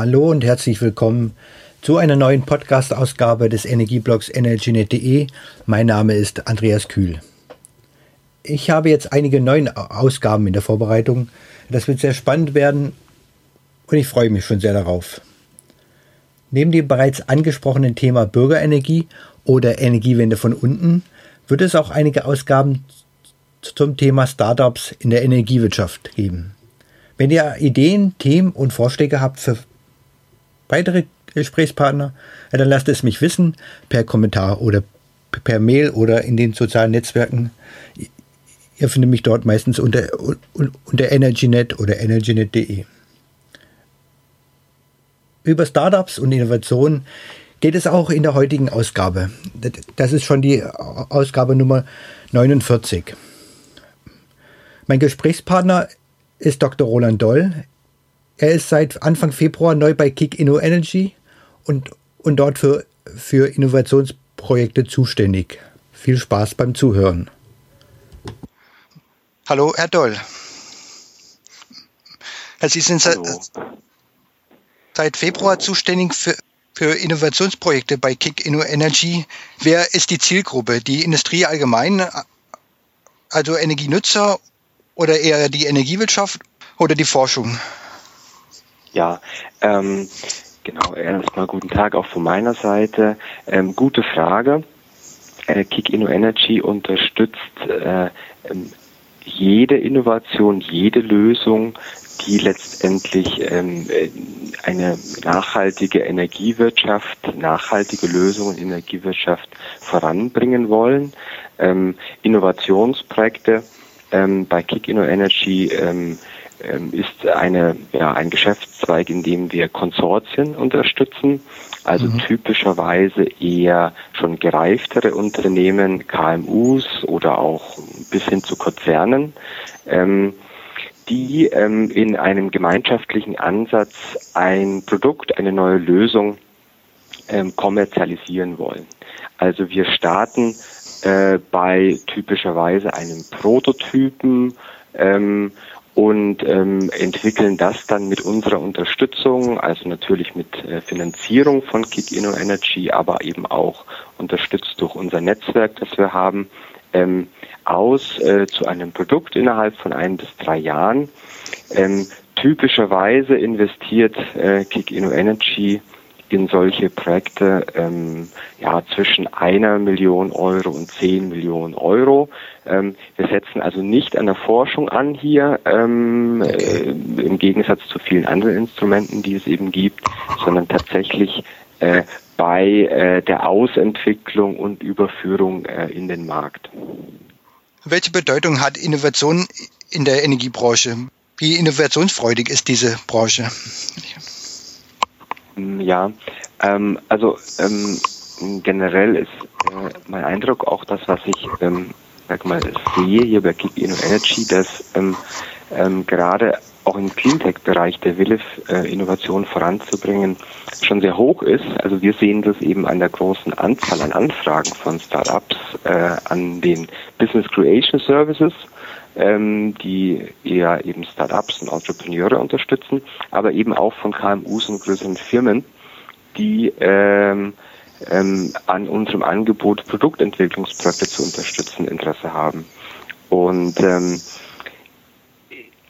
Hallo und herzlich willkommen zu einer neuen Podcast-Ausgabe des Energieblogs Energynet.de. Mein Name ist Andreas Kühl. Ich habe jetzt einige neue Ausgaben in der Vorbereitung. Das wird sehr spannend werden und ich freue mich schon sehr darauf. Neben dem bereits angesprochenen Thema Bürgerenergie oder Energiewende von unten wird es auch einige Ausgaben zum Thema Startups in der Energiewirtschaft geben. Wenn ihr Ideen, Themen und Vorschläge habt für weitere Gesprächspartner, dann lasst es mich wissen per Kommentar oder per Mail oder in den sozialen Netzwerken. Ihr findet mich dort meistens unter, unter EnergyNet oder energynet.de. Über Startups und Innovationen geht es auch in der heutigen Ausgabe. Das ist schon die Ausgabe Nummer 49. Mein Gesprächspartner ist Dr. Roland Doll. Er ist seit Anfang Februar neu bei Kick Inno Energy und, und dort für, für Innovationsprojekte zuständig. Viel Spaß beim Zuhören. Hallo, Herr Doll. Sie sind seit, seit Februar zuständig für, für Innovationsprojekte bei Kick Inno Energy. Wer ist die Zielgruppe? Die Industrie allgemein, also Energienutzer oder eher die Energiewirtschaft oder die Forschung? Ja, ähm, genau. Erstmal guten Tag auch von meiner Seite. Ähm, gute Frage. Äh, Kick Inno Energy unterstützt äh, ähm, jede Innovation, jede Lösung, die letztendlich ähm, eine nachhaltige Energiewirtschaft, nachhaltige Lösungen in Energiewirtschaft voranbringen wollen. Ähm, Innovationsprojekte ähm, bei Kick Inno Energy ähm, ist eine, ja, ein Geschäftszweig, in dem wir Konsortien unterstützen, also mhm. typischerweise eher schon gereiftere Unternehmen, KMUs oder auch bis hin zu Konzernen, ähm, die ähm, in einem gemeinschaftlichen Ansatz ein Produkt, eine neue Lösung ähm, kommerzialisieren wollen. Also wir starten äh, bei typischerweise einem Prototypen ähm, und ähm, entwickeln das dann mit unserer Unterstützung, also natürlich mit äh, Finanzierung von Kick Inno Energy, aber eben auch unterstützt durch unser Netzwerk, das wir haben, ähm, aus äh, zu einem Produkt innerhalb von ein bis drei Jahren. Ähm, typischerweise investiert äh, Kick Inno Energy in solche Projekte ähm, ja zwischen einer Million Euro und zehn Millionen Euro. Ähm, wir setzen also nicht an der Forschung an hier, ähm, äh, im Gegensatz zu vielen anderen Instrumenten, die es eben gibt, sondern tatsächlich äh, bei äh, der Ausentwicklung und Überführung äh, in den Markt. Welche Bedeutung hat Innovation in der Energiebranche? Wie innovationsfreudig ist diese Branche? Mm, ja, ähm, also ähm, generell ist äh, mein Eindruck auch das, was ich ähm, sag mal sehe hier bei Keep Inno Energy, dass ähm, ähm, gerade auch im Cleantech-Bereich der Wille, äh, Innovation voranzubringen, schon sehr hoch ist. Also wir sehen das eben an der großen Anzahl an Anfragen von Startups, äh, an den Business Creation Services, ähm, die eher eben Startups und Entrepreneure unterstützen, aber eben auch von KMUs und größeren Firmen, die ähm, ähm, an unserem Angebot Produktentwicklungsprojekte zu unterstützen Interesse haben. Und ähm,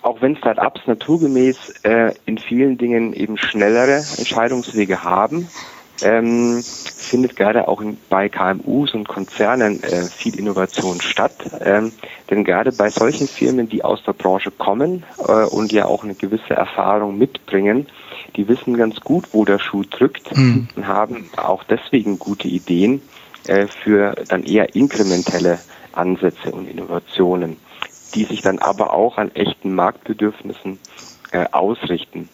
auch wenn Startups naturgemäß äh, in vielen Dingen eben schnellere Entscheidungswege haben, ähm, findet gerade auch in, bei KMUs und Konzernen äh, viel Innovation statt. Ähm, denn gerade bei solchen Firmen, die aus der Branche kommen äh, und ja auch eine gewisse Erfahrung mitbringen, die wissen ganz gut, wo der Schuh drückt mhm. und haben auch deswegen gute Ideen äh, für dann eher inkrementelle Ansätze und Innovationen, die sich dann aber auch an echten Marktbedürfnissen äh, ausrichten.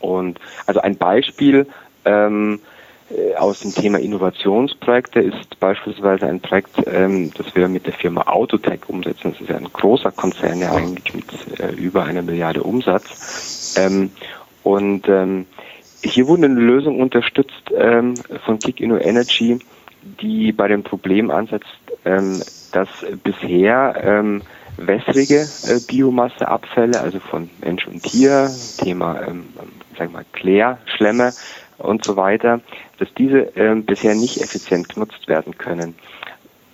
Und also ein Beispiel ähm, äh, aus dem Thema Innovationsprojekte ist beispielsweise ein Projekt, ähm, das wir mit der Firma Autotech umsetzen. Das ist ja ein großer Konzern, ja eigentlich mit äh, über einer Milliarde Umsatz. Ähm, und ähm, hier wurde eine Lösung unterstützt ähm, von Kick Inno Energy, die bei dem Problem ansetzt, ähm, dass bisher ähm, wässrige äh, Biomasseabfälle, also von Mensch und Tier, Thema, ähm, sag mal, Klärschlemme und so weiter, dass diese ähm, bisher nicht effizient genutzt werden können.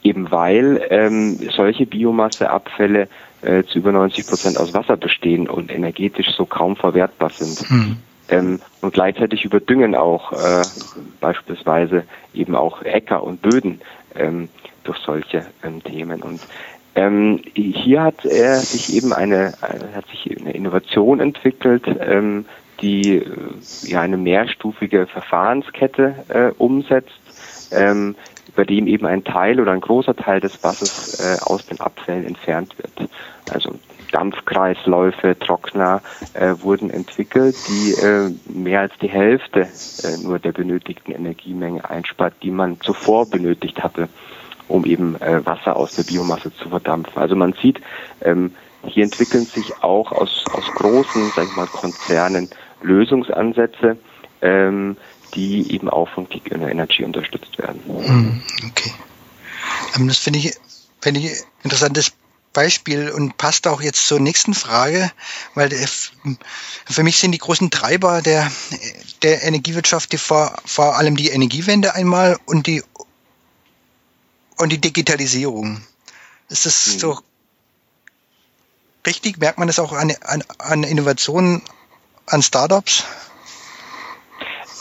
Eben weil ähm, solche Biomasseabfälle äh, zu über 90 Prozent aus Wasser bestehen und energetisch so kaum verwertbar sind. Mhm. Ähm, und gleichzeitig überdüngen auch äh, beispielsweise eben auch Äcker und Böden ähm, durch solche ähm, Themen. Und ähm, hier hat er sich eben eine, äh, hat sich eine Innovation entwickelt, ähm, die äh, ja eine mehrstufige Verfahrenskette äh, umsetzt, ähm, bei dem eben ein Teil oder ein großer Teil des Wassers äh, aus den Abfällen entfernt wird. Also Dampfkreisläufe, Trockner äh, wurden entwickelt, die äh, mehr als die Hälfte äh, nur der benötigten Energiemenge einspart, die man zuvor benötigt hatte, um eben äh, Wasser aus der Biomasse zu verdampfen. Also man sieht, ähm, hier entwickeln sich auch aus, aus großen, sag ich mal, Konzernen Lösungsansätze, ähm, die eben auch von Kick Energy unterstützt werden. Hm, okay. Ähm, das finde ich, finde ich interessantes Beispiel und passt auch jetzt zur nächsten Frage, weil für mich sind die großen Treiber der, der Energiewirtschaft die vor, vor allem die Energiewende einmal und die und die Digitalisierung. Ist das mhm. so richtig? Merkt man das auch an, an, an Innovationen, an Startups?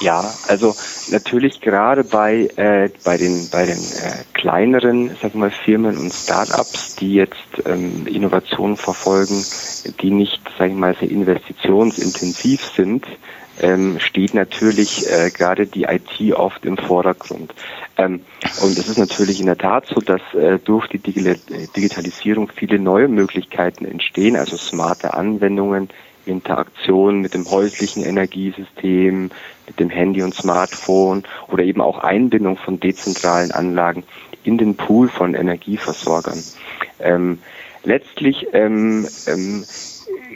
Ja, also natürlich gerade bei äh, bei den bei den äh, kleineren, sag mal Firmen und Startups, die jetzt ähm, Innovationen verfolgen, die nicht, sag ich mal, sehr investitionsintensiv sind, ähm, steht natürlich äh, gerade die IT oft im Vordergrund. Ähm, und es ist natürlich in der Tat so, dass äh, durch die Digitalisierung viele neue Möglichkeiten entstehen, also smarte Anwendungen, Interaktion mit dem häuslichen Energiesystem, mit dem Handy und Smartphone oder eben auch Einbindung von dezentralen Anlagen in den Pool von Energieversorgern. Ähm, letztlich ähm, ähm,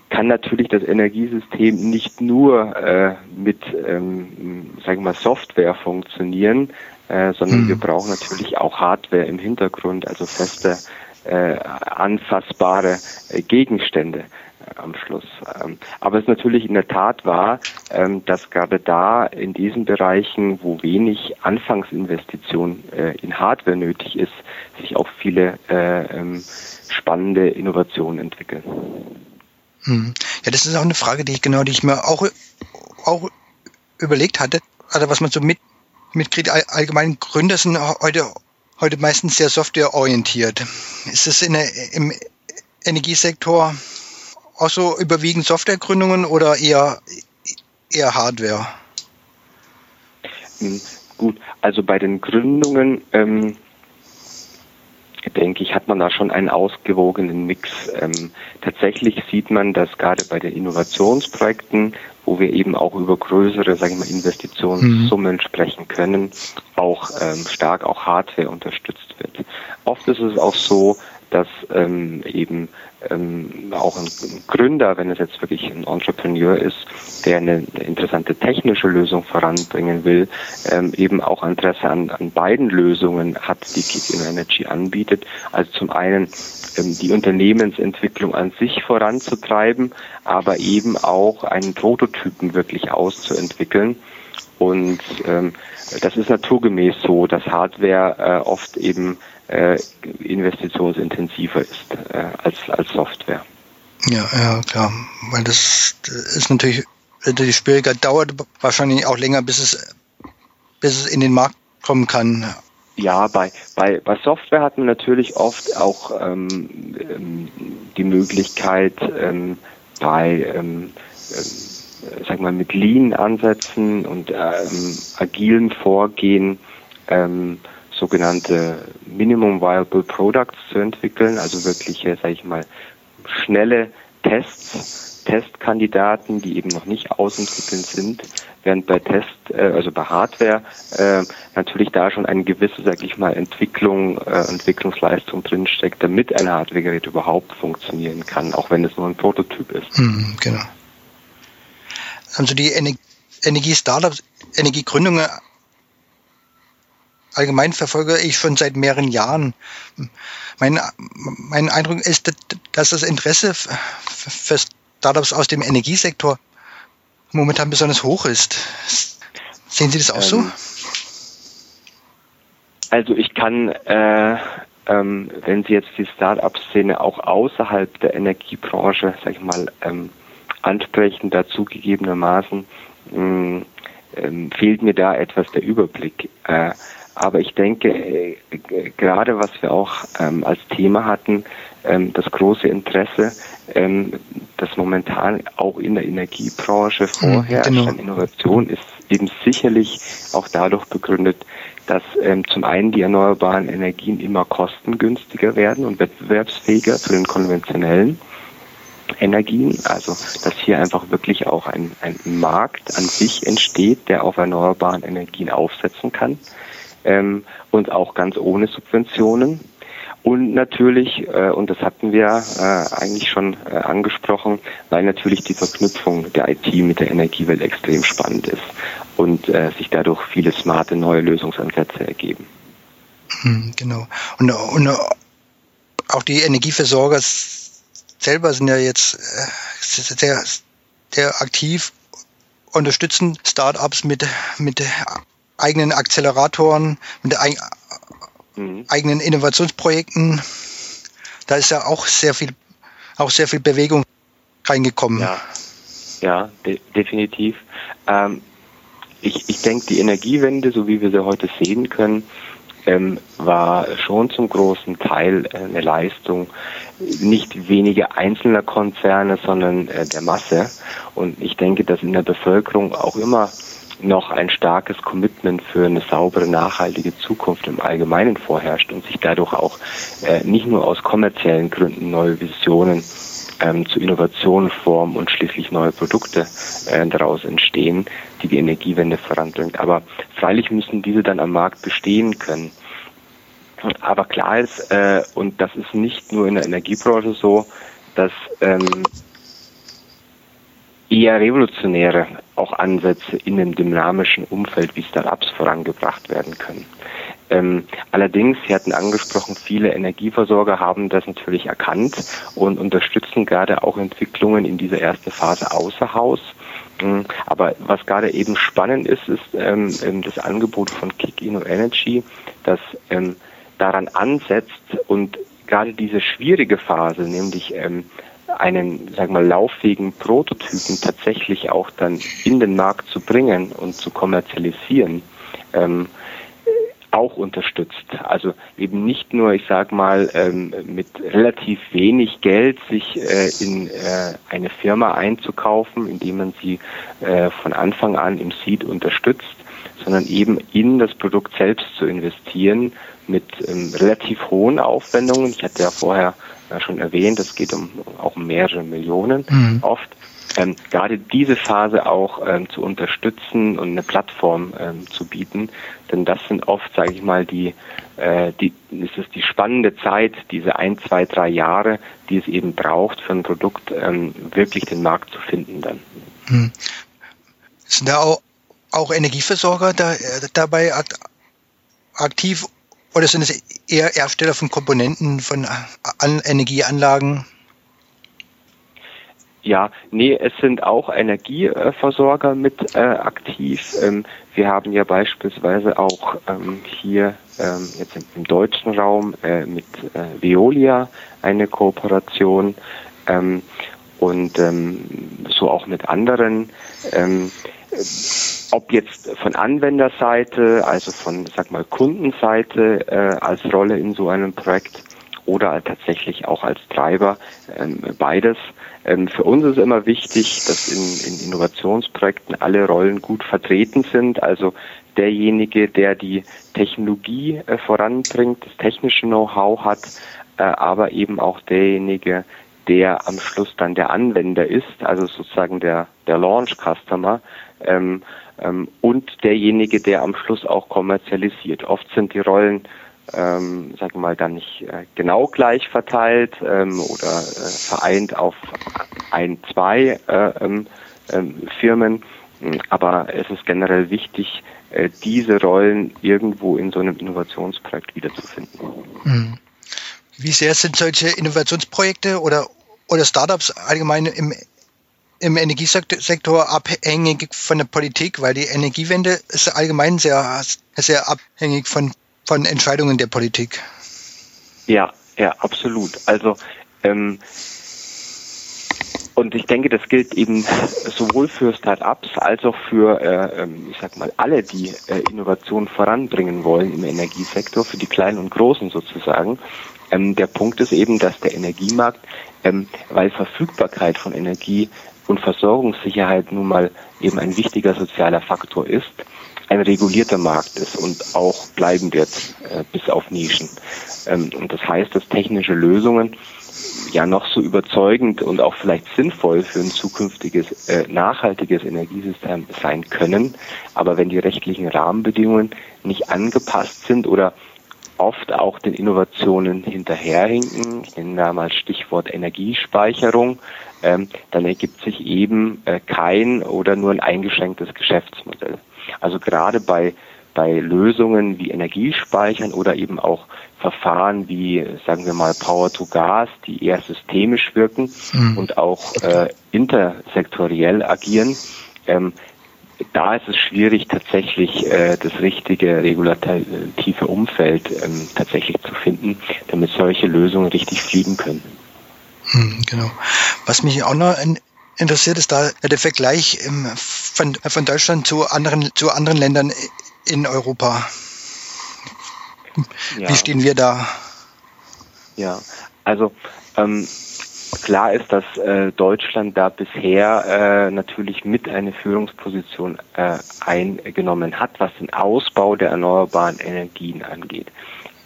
kann natürlich das Energiesystem nicht nur äh, mit, ähm, sagen wir mal, Software funktionieren, äh, sondern mhm. wir brauchen natürlich auch Hardware im Hintergrund, also feste, äh, anfassbare äh, Gegenstände am Schluss. Ähm, aber es natürlich in der Tat wahr, ähm, dass gerade da in diesen Bereichen, wo wenig Anfangsinvestition äh, in Hardware nötig ist, sich auch viele äh, ähm, spannende Innovationen entwickeln. Hm. Ja, das ist auch eine Frage, die ich genau, die ich mir auch, auch überlegt hatte. Also was man so mit, mitkriegt, allgemein Gründer sind heute, heute meistens sehr softwareorientiert. Ist es in der, im Energiesektor auch so überwiegend Softwaregründungen oder eher, eher Hardware? Hm, gut, also bei den Gründungen ähm, denke ich, hat man da schon einen ausgewogenen Mix. Ähm, tatsächlich sieht man, dass gerade bei den Innovationsprojekten, wo wir eben auch über größere, sage ich mal, Investitionssummen mhm. sprechen können, auch ähm, stark auch Hardware unterstützt wird. Oft ist es auch so, dass ähm, eben ähm, auch ein Gründer, wenn es jetzt wirklich ein Entrepreneur ist, der eine interessante technische Lösung voranbringen will, ähm, eben auch Interesse an, an beiden Lösungen hat, die Kick Energy anbietet. Also zum einen ähm, die Unternehmensentwicklung an sich voranzutreiben, aber eben auch einen Prototypen wirklich auszuentwickeln. Und ähm, das ist naturgemäß so, dass Hardware äh, oft eben äh, investitionsintensiver ist äh, als, als Software. Ja, ja, klar. Weil das ist natürlich, natürlich schwieriger, dauert wahrscheinlich auch länger, bis es, bis es in den Markt kommen kann. Ja, bei, bei, bei Software hat man natürlich oft auch ähm, ähm die Möglichkeit, ähm, bei ähm, ähm, sag mal, mit Lean-Ansätzen und ähm, agilen Vorgehen ähm, sogenannte Minimum Viable Products zu entwickeln, also wirkliche, sage ich mal, schnelle Tests, Testkandidaten, die eben noch nicht ausentwickelt sind, während bei Test, äh, also bei Hardware äh, natürlich da schon eine gewisse, sage ich mal, Entwicklung, äh, Entwicklungsleistung drinsteckt, damit ein Hardwaregerät überhaupt funktionieren kann, auch wenn es nur ein Prototyp ist. Mhm, genau. Also die Energie-Startups, Energiegründungen allgemein verfolge ich schon seit mehreren Jahren. Mein, mein Eindruck ist, dass das Interesse für Startups aus dem Energiesektor momentan besonders hoch ist. Sehen Sie das auch ähm, so? Also ich kann, äh, ähm, wenn Sie jetzt die Start-up-Szene auch außerhalb der Energiebranche, sag ich mal, ähm, ansprechen, dazu gegebenermaßen, mh, ähm, fehlt mir da etwas der Überblick. Äh, aber ich denke, äh, gerade was wir auch ähm, als Thema hatten, ähm, das große Interesse, ähm, das momentan auch in der Energiebranche vorherrscht genau. an Innovation, ist eben sicherlich auch dadurch begründet, dass ähm, zum einen die erneuerbaren Energien immer kostengünstiger werden und wettbewerbsfähiger zu den konventionellen Energien, also dass hier einfach wirklich auch ein, ein Markt an sich entsteht, der auf erneuerbaren Energien aufsetzen kann ähm, und auch ganz ohne Subventionen. Und natürlich, äh, und das hatten wir äh, eigentlich schon äh, angesprochen, weil natürlich die Verknüpfung der IT mit der Energiewelt extrem spannend ist und äh, sich dadurch viele smarte neue Lösungsansätze ergeben. Hm, genau. Und, und auch die Energieversorger selber sind ja jetzt äh, sehr, sehr aktiv, unterstützen Startups mit, mit eigenen Acceleratoren, mit mhm. eigenen Innovationsprojekten. Da ist ja auch sehr viel, auch sehr viel Bewegung reingekommen. Ja, ja de definitiv. Ähm, ich, ich denke, die Energiewende, so wie wir sie heute sehen können, ähm, war schon zum großen Teil äh, eine Leistung nicht weniger einzelner Konzerne, sondern äh, der Masse. Und ich denke, dass in der Bevölkerung auch immer noch ein starkes Commitment für eine saubere, nachhaltige Zukunft im Allgemeinen vorherrscht und sich dadurch auch äh, nicht nur aus kommerziellen Gründen neue Visionen ähm, zu Innovationen formen und schließlich neue Produkte äh, daraus entstehen, die die Energiewende voranbringt. Aber freilich müssen diese dann am Markt bestehen können. Aber klar ist, äh, und das ist nicht nur in der Energiebranche so, dass ähm, eher revolutionäre auch Ansätze in einem dynamischen Umfeld wie Startups vorangebracht werden können. Ähm, allerdings, Sie hatten angesprochen, viele Energieversorger haben das natürlich erkannt und unterstützen gerade auch Entwicklungen in dieser ersten Phase außer Haus. Ähm, aber was gerade eben spannend ist, ist ähm, ähm, das Angebot von Kick Inno Energy, das ähm, daran ansetzt und gerade diese schwierige Phase, nämlich ähm, einen, sagen wir mal, lauffähigen Prototypen tatsächlich auch dann in den Markt zu bringen und zu kommerzialisieren, ähm, auch unterstützt. Also eben nicht nur, ich sag mal, ähm, mit relativ wenig Geld sich äh, in äh, eine Firma einzukaufen, indem man sie äh, von Anfang an im Seed unterstützt, sondern eben in das Produkt selbst zu investieren mit ähm, relativ hohen Aufwendungen. Ich hatte ja vorher ja schon erwähnt, es geht um auch um mehrere Millionen mhm. oft. Ähm, gerade diese Phase auch ähm, zu unterstützen und eine Plattform ähm, zu bieten, denn das sind oft, sage ich mal, die, äh, die, ist es die spannende Zeit, diese ein, zwei, drei Jahre, die es eben braucht, für ein Produkt ähm, wirklich den Markt zu finden dann. Hm. Sind da auch, auch Energieversorger da, äh, dabei aktiv oder sind es eher Hersteller von Komponenten, von An Energieanlagen? Ja, nee, es sind auch Energieversorger mit äh, aktiv. Ähm, wir haben ja beispielsweise auch ähm, hier ähm, jetzt im, im, deutschen Raum äh, mit äh, Veolia eine Kooperation ähm, und ähm, so auch mit anderen. Ähm, ob jetzt von Anwenderseite, also von, sag mal, Kundenseite äh, als Rolle in so einem Projekt oder tatsächlich auch als Treiber, ähm, beides. Ähm, für uns ist immer wichtig, dass in, in Innovationsprojekten alle Rollen gut vertreten sind. Also derjenige, der die Technologie äh, voranbringt, das technische Know-how hat, äh, aber eben auch derjenige, der am Schluss dann der Anwender ist, also sozusagen der, der Launch-Customer, ähm, ähm, und derjenige, der am Schluss auch kommerzialisiert. Oft sind die Rollen, ähm, sagen wir mal, dann nicht äh, genau gleich verteilt ähm, oder äh, vereint auf ein, zwei äh, ähm, ähm Firmen. Aber es ist generell wichtig, äh, diese Rollen irgendwo in so einem Innovationsprojekt wiederzufinden. Hm. Wie sehr sind solche Innovationsprojekte oder, oder Startups allgemein im, im Energiesektor abhängig von der Politik, weil die Energiewende ist allgemein sehr, sehr abhängig von, von Entscheidungen der Politik. Ja, ja, absolut. Also ähm, und ich denke, das gilt eben sowohl für Start-ups als auch für, äh, ähm, ich sag mal, alle, die äh, Innovation voranbringen wollen im Energiesektor, für die Kleinen und Großen sozusagen. Ähm, der Punkt ist eben, dass der Energiemarkt, ähm, weil Verfügbarkeit von Energie und Versorgungssicherheit nun mal eben ein wichtiger sozialer Faktor ist, ein regulierter Markt ist und auch bleiben wird, äh, bis auf Nischen. Ähm, und das heißt, dass technische Lösungen ja noch so überzeugend und auch vielleicht sinnvoll für ein zukünftiges äh, nachhaltiges Energiesystem sein können. Aber wenn die rechtlichen Rahmenbedingungen nicht angepasst sind oder oft auch den Innovationen hinterherhinken, ich nenne da mal Stichwort Energiespeicherung, ähm, dann ergibt sich eben äh, kein oder nur ein eingeschränktes Geschäftsmodell. Also gerade bei bei Lösungen wie Energiespeichern oder eben auch Verfahren wie, sagen wir mal, Power to Gas, die eher systemisch wirken mhm. und auch äh, intersektoriell agieren. Ähm, da ist es schwierig, tatsächlich äh, das richtige regulative Umfeld ähm, tatsächlich zu finden, damit solche Lösungen richtig fliegen können. Hm, genau. Was mich auch noch interessiert, ist da der Vergleich ähm, von, von Deutschland zu anderen, zu anderen Ländern in Europa. Ja. Wie stehen wir da? Ja, also ähm, klar ist, dass äh, Deutschland da bisher äh, natürlich mit eine Führungsposition äh, eingenommen hat, was den Ausbau der erneuerbaren Energien angeht.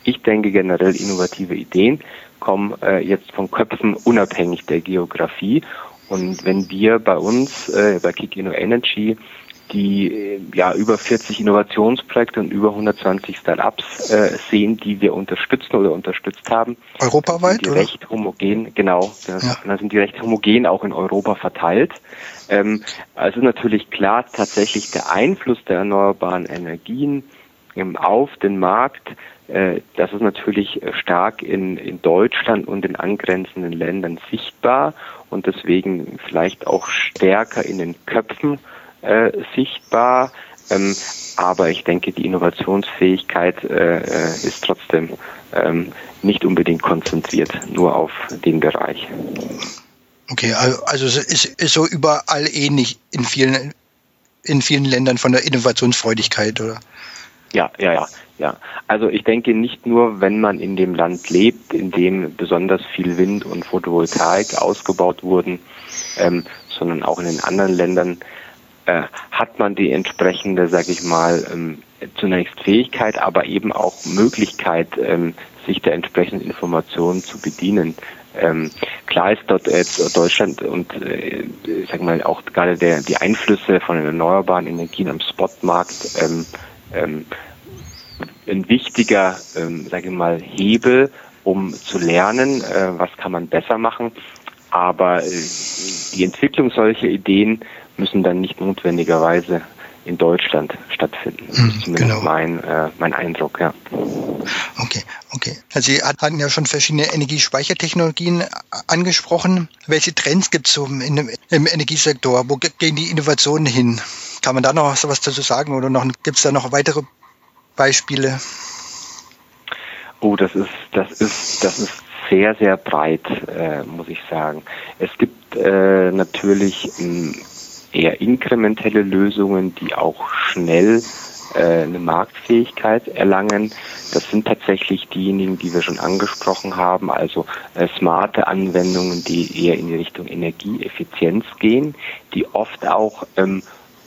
Ich denke generell innovative Ideen kommen äh, jetzt von Köpfen unabhängig der Geografie. Und wenn wir bei uns äh, bei Kick Inno Energy die äh, ja über 40 Innovationsprojekte und über 120 Startups äh, sehen, die wir unterstützen oder unterstützt haben. Europaweit? Sind die oder? recht homogen, genau. Ja. Dann sind die recht homogen auch in Europa verteilt. Ähm, also natürlich klar tatsächlich der Einfluss der erneuerbaren Energien ähm, auf den Markt. Äh, das ist natürlich stark in, in Deutschland und in angrenzenden Ländern sichtbar und deswegen vielleicht auch stärker in den Köpfen äh, sichtbar. Ähm, aber ich denke, die Innovationsfähigkeit äh, äh, ist trotzdem ähm, nicht unbedingt konzentriert nur auf den Bereich. Okay, also es ist, ist so überall ähnlich in vielen, in vielen Ländern von der Innovationsfreudigkeit, oder? Ja, ja, ja, ja. Also ich denke nicht nur, wenn man in dem Land lebt, in dem besonders viel Wind und Photovoltaik ausgebaut wurden, ähm, sondern auch in den anderen Ländern äh, hat man die entsprechende, sage ich mal, ähm, zunächst Fähigkeit, aber eben auch Möglichkeit, ähm, sich der entsprechenden Informationen zu bedienen. Ähm, klar ist dort jetzt Deutschland und äh, sag mal auch gerade der die Einflüsse von den erneuerbaren Energien am Spotmarkt ähm, ähm, ein wichtiger, ähm, sage ich mal, Hebel, um zu lernen, äh, was kann man besser machen. Aber äh, die Entwicklung solcher Ideen müssen dann nicht notwendigerweise in Deutschland stattfinden. Das ist mhm, zumindest genau. mein, äh, mein Eindruck, ja. Okay, okay. Also Sie hatten ja schon verschiedene Energiespeichertechnologien angesprochen. Welche Trends gibt es so im, im Energiesektor? Wo gehen die Innovationen hin? Kann man da noch was dazu sagen oder gibt es da noch weitere Beispiele? Oh, das ist, das ist, das ist sehr, sehr breit, äh, muss ich sagen. Es gibt äh, natürlich ähm, eher inkrementelle Lösungen, die auch schnell äh, eine Marktfähigkeit erlangen. Das sind tatsächlich diejenigen, die wir schon angesprochen haben, also äh, smarte Anwendungen, die eher in die Richtung Energieeffizienz gehen, die oft auch ähm,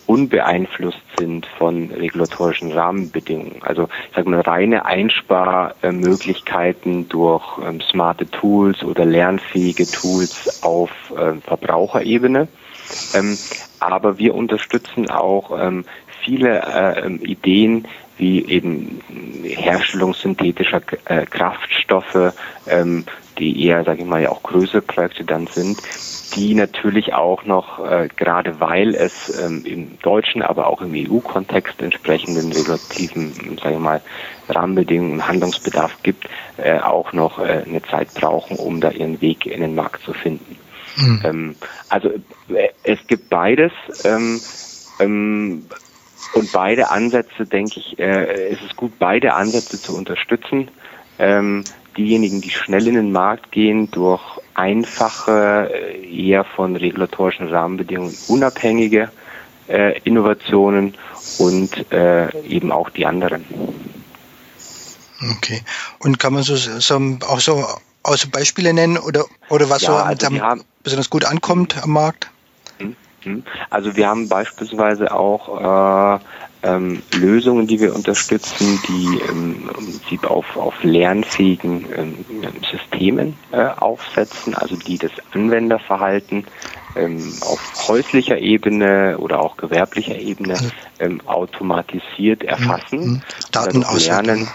unbeeinflusst sind von regulatorischen Rahmenbedingungen. Also ich sage mal reine Einsparmöglichkeiten durch ähm, smarte Tools oder lernfähige Tools auf äh, Verbraucherebene. Ähm, aber wir unterstützen auch ähm, viele äh, Ideen wie eben Herstellung synthetischer äh, Kraftstoffe, ähm, die eher, sage ich mal, ja auch größere Projekte dann sind, die natürlich auch noch, äh, gerade weil es ähm, im deutschen, aber auch im EU-Kontext entsprechenden regulativen, sagen wir mal, Rahmenbedingungen und Handlungsbedarf gibt, äh, auch noch äh, eine Zeit brauchen, um da ihren Weg in den Markt zu finden. Mhm. Ähm, also äh, es gibt beides. Ähm, ähm, und beide Ansätze, denke ich, äh, es ist gut, beide Ansätze zu unterstützen. Ähm, diejenigen, die schnell in den Markt gehen, durch einfache, äh, eher von regulatorischen Rahmenbedingungen unabhängige äh, Innovationen und äh, eben auch die anderen. Okay. Und kann man so, so auch so aus Beispiele nennen oder, oder was ja, so also haben, besonders gut ankommt am Markt? Hm? Also wir haben beispielsweise auch äh, ähm, Lösungen, die wir unterstützen, die ähm, auf, auf lernfähigen ähm, Systemen äh, aufsetzen, also die das Anwenderverhalten ähm, auf häuslicher Ebene oder auch gewerblicher Ebene ähm, automatisiert erfassen. Mhm. Datenauswertung.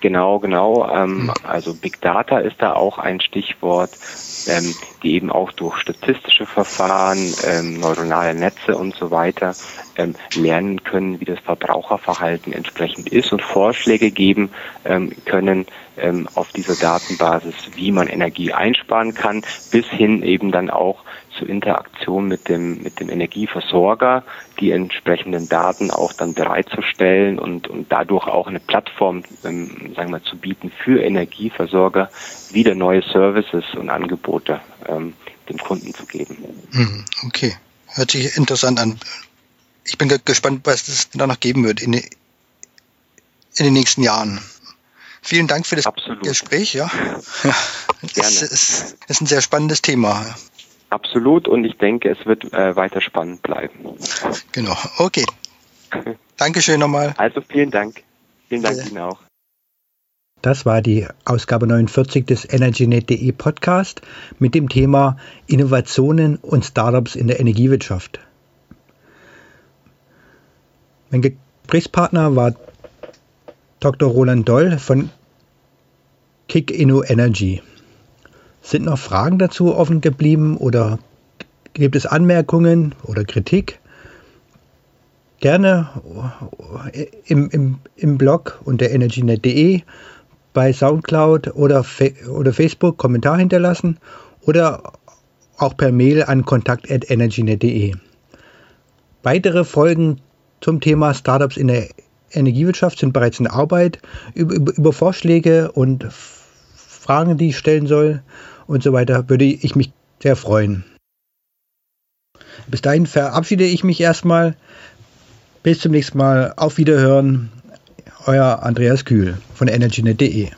Genau, genau. Ähm, mhm. Also Big Data ist da auch ein Stichwort, ähm, die eben auch durch statistische Verfahren, ähm, neuronale Netze und so weiter ähm, lernen können, wie das Verbraucherverhalten entsprechend ist und Vorschläge geben ähm, können ähm, auf dieser Datenbasis, wie man Energie einsparen kann, bis hin eben dann auch zur Interaktion mit dem, mit dem Energieversorger, die entsprechenden Daten auch dann bereitzustellen und, und dadurch auch eine Plattform, ähm, sagen wir, zu bieten für Energieversorger, wieder neue Services und Angebote ähm, dem Kunden zu geben. Hm, okay, hört sich interessant an. Ich bin gespannt, was es da noch geben wird in, in den nächsten Jahren. Vielen Dank für das Absolut. Gespräch. Ja, es ist, ist ein sehr spannendes Thema. Absolut und ich denke, es wird äh, weiter spannend bleiben. Genau, okay. Dankeschön nochmal. Also vielen Dank. Vielen Dank ja. Ihnen auch. Das war die Ausgabe 49 des EnergyNet.de Podcast mit dem Thema Innovationen und Startups in der Energiewirtschaft. Mein Gesprächspartner war Dr. Roland Doll von Kick Inno Energy. Sind noch Fragen dazu offen geblieben oder gibt es Anmerkungen oder Kritik? Gerne im, im, im Blog unter energynet.de, bei Soundcloud oder, oder Facebook Kommentar hinterlassen oder auch per Mail an kontakt.energynet.de. Weitere Folgen zum Thema Startups in der Energiewirtschaft sind bereits in Arbeit. Über, über, über Vorschläge und Fragen, die ich stellen soll, und so weiter, würde ich mich sehr freuen. Bis dahin verabschiede ich mich erstmal. Bis zum nächsten Mal. Auf Wiederhören. Euer Andreas Kühl von energynet.de.